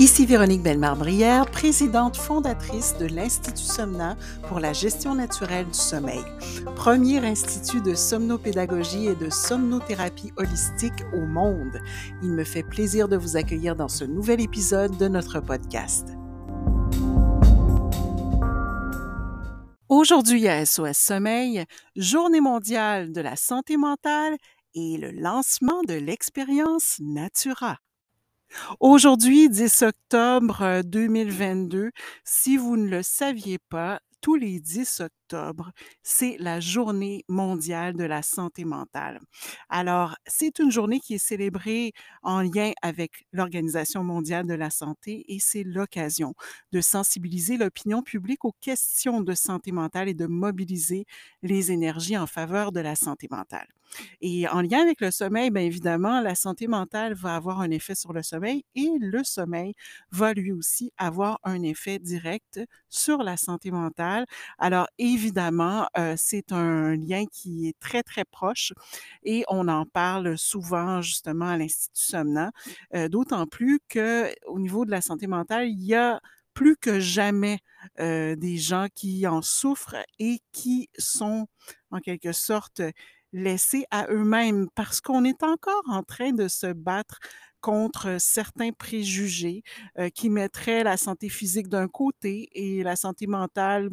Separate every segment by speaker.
Speaker 1: Ici Véronique Bellemare-Brière, présidente fondatrice de l'Institut Somna pour la gestion naturelle du sommeil, premier institut de somnopédagogie et de somnothérapie holistique au monde. Il me fait plaisir de vous accueillir dans ce nouvel épisode de notre podcast. Aujourd'hui à SOS Sommeil, journée mondiale de la santé mentale et le lancement de l'expérience Natura. Aujourd'hui, 10 octobre 2022, si vous ne le saviez pas, tous les 10 octobre, c'est la journée mondiale de la santé mentale. Alors, c'est une journée qui est célébrée en lien avec l'Organisation mondiale de la santé et c'est l'occasion de sensibiliser l'opinion publique aux questions de santé mentale et de mobiliser les énergies en faveur de la santé mentale. Et en lien avec le sommeil, bien évidemment, la santé mentale va avoir un effet sur le sommeil et le sommeil va lui aussi avoir un effet direct sur la santé mentale. Alors, évidemment, c'est un lien qui est très, très proche et on en parle souvent justement à l'Institut Somna, d'autant plus qu'au niveau de la santé mentale, il y a plus que jamais des gens qui en souffrent et qui sont en quelque sorte laissés à eux-mêmes parce qu'on est encore en train de se battre contre certains préjugés qui mettraient la santé physique d'un côté et la santé mentale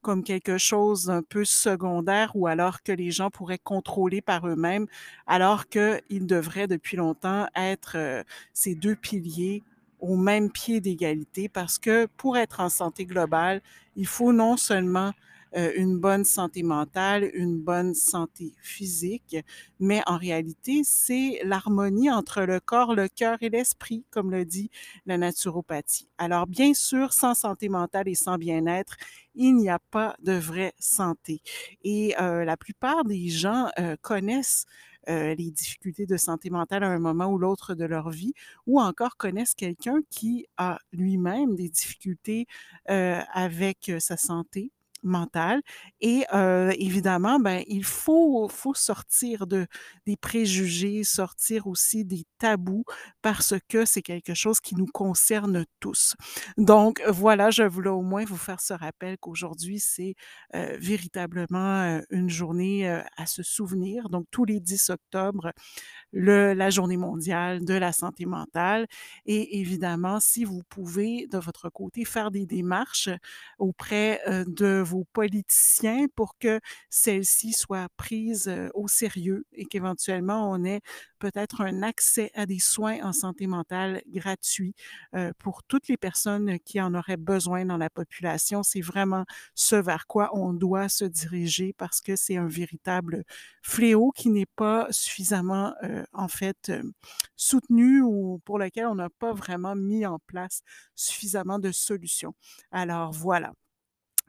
Speaker 1: comme quelque chose d'un peu secondaire ou alors que les gens pourraient contrôler par eux-mêmes, alors qu'ils devraient depuis longtemps être ces deux piliers au même pied d'égalité. Parce que pour être en santé globale, il faut non seulement euh, une bonne santé mentale, une bonne santé physique, mais en réalité, c'est l'harmonie entre le corps, le cœur et l'esprit, comme le dit la naturopathie. Alors, bien sûr, sans santé mentale et sans bien-être, il n'y a pas de vraie santé. Et euh, la plupart des gens euh, connaissent les difficultés de santé mentale à un moment ou l'autre de leur vie, ou encore connaissent quelqu'un qui a lui-même des difficultés avec sa santé mentale. Et évidemment, ben, il faut, faut sortir de, des préjugés, sortir aussi des tabous parce que c'est quelque chose qui nous concerne tous. Donc voilà, je voulais au moins vous faire ce rappel qu'aujourd'hui, c'est véritablement une journée à se souvenir. Donc tous les 10 octobre, le, la journée mondiale de la santé mentale. Et évidemment, si vous pouvez, de votre côté, faire des démarches auprès de vos politiciens pour que celles-ci soient prises au sérieux et qu'éventuellement on ait peut-être un accès à des soins en santé mentale gratuits pour toutes les personnes qui en auraient besoin dans la population. C'est vraiment ce vers quoi on doit se diriger parce que c'est un véritable fléau qui n'est pas suffisamment en fait soutenu ou pour lequel on n'a pas vraiment mis en place suffisamment de solutions. Alors voilà.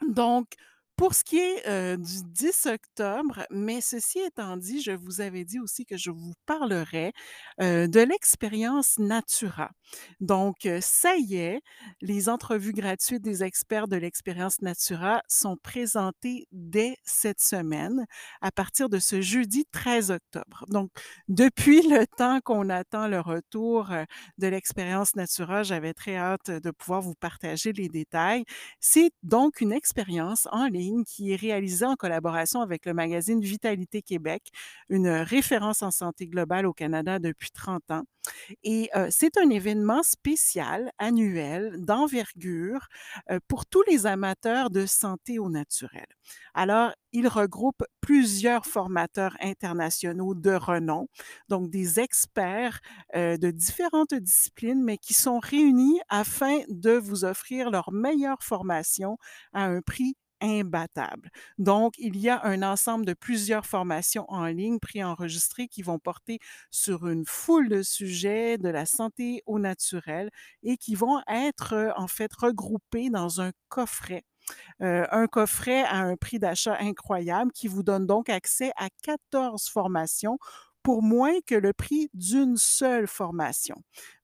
Speaker 1: Donc, pour ce qui est du 10 octobre, mais ceci étant dit, je vous avais dit aussi que je vous parlerai de l'expérience Natura. Donc, ça y est, les entrevues gratuites des experts de l'expérience Natura sont présentées dès cette semaine à partir de ce jeudi 13 octobre. Donc, depuis le temps qu'on attend le retour de l'expérience Natura, j'avais très hâte de pouvoir vous partager les détails. C'est donc une expérience en ligne qui est réalisé en collaboration avec le magazine Vitalité Québec, une référence en santé globale au Canada depuis 30 ans. Et c'est un événement spécial, annuel, d'envergure pour tous les amateurs de santé au naturel. Alors, il regroupe plusieurs formateurs internationaux de renom, donc des experts de différentes disciplines, mais qui sont réunis afin de vous offrir leur meilleure formation à un prix imbattable. Donc, il y a un ensemble de plusieurs formations en ligne préenregistrées qui vont porter sur une foule de sujets de la santé au naturel et qui vont être en fait regroupés dans un coffret euh, un coffret à un prix d'achat incroyable qui vous donne donc accès à 14 formations pour moins que le prix d'une seule formation.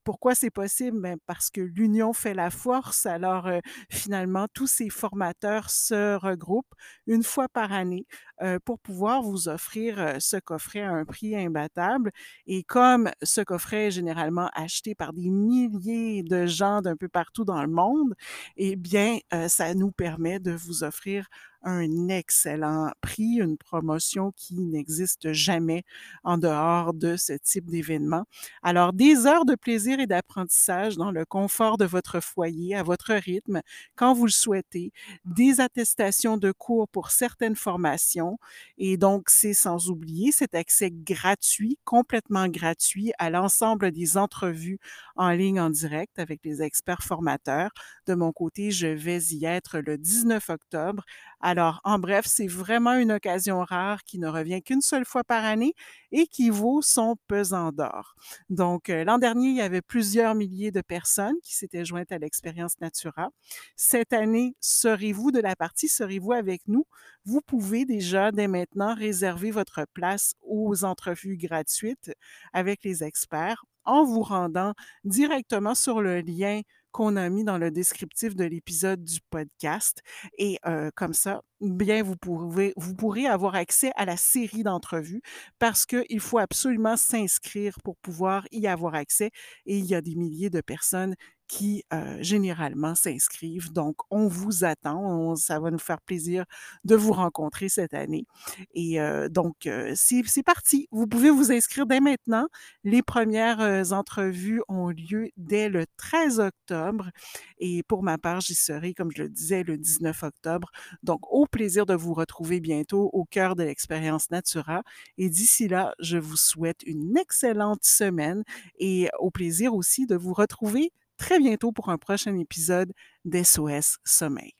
Speaker 1: Pourquoi c'est possible? Ben, parce que l'union fait la force. Alors, euh, finalement, tous ces formateurs se regroupent une fois par année euh, pour pouvoir vous offrir euh, ce coffret à un prix imbattable. Et comme ce coffret est généralement acheté par des milliers de gens d'un peu partout dans le monde, eh bien, ça nous permet de vous offrir un excellent prix, une promotion qui n'existe jamais en dehors de ce type d'événement. Alors, des heures de plaisir et d'apprentissage dans le confort de votre foyer, à votre rythme, quand vous le souhaitez, des attestations de cours pour certaines formations, et donc c'est sans oublier cet accès gratuit, complètement gratuit à l'ensemble des entrevues en ligne en direct avec les experts formateurs. De mon côté, je vais y être le 19 octobre alors, en bref, c'est vraiment une occasion rare qui ne revient qu'une seule fois par année et qui vaut son pesant d'or. Donc, euh, l'an dernier, il y avait plusieurs milliers de personnes qui s'étaient jointes à l'expérience Natura. Cette année, serez-vous de la partie, serez-vous avec nous? Vous pouvez déjà, dès maintenant, réserver votre place aux entrevues gratuites avec les experts en vous rendant directement sur le lien qu'on a mis dans le descriptif de l'épisode du podcast. Et comme ça, bien, vous, pouvez, vous pourrez avoir accès à la série d'entrevues parce qu'il faut absolument s'inscrire pour pouvoir y avoir accès. Et il y a des milliers de personnes qui euh, généralement s'inscrivent. Donc, on vous attend. ça va nous faire plaisir de vous rencontrer cette année. Et euh, donc, euh, c'est parti. Vous pouvez vous inscrire dès maintenant. Les premières entrevues ont lieu dès le 13 octobre. Et pour ma part, j'y serai, comme je le disais, le 19 octobre. Donc, au plaisir de vous retrouver bientôt au cœur de l'expérience Natura. Et d'ici là, je vous souhaite une excellente semaine et au plaisir aussi de vous retrouver très bientôt pour un prochain épisode d'SOS Sommeil.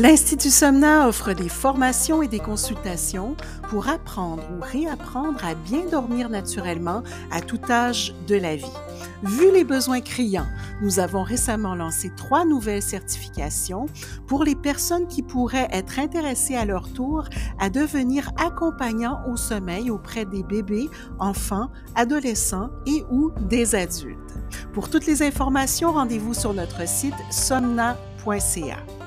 Speaker 1: L'Institut Somna offre des formations et des consultations pour apprendre ou réapprendre à bien dormir naturellement à tout âge de la vie. Vu les besoins criants, nous avons récemment lancé trois nouvelles certifications pour les personnes qui pourraient être intéressées à leur tour à devenir accompagnants au sommeil auprès des bébés, enfants, adolescents et ou des adultes. Pour toutes les informations, rendez-vous sur notre site somna.ca.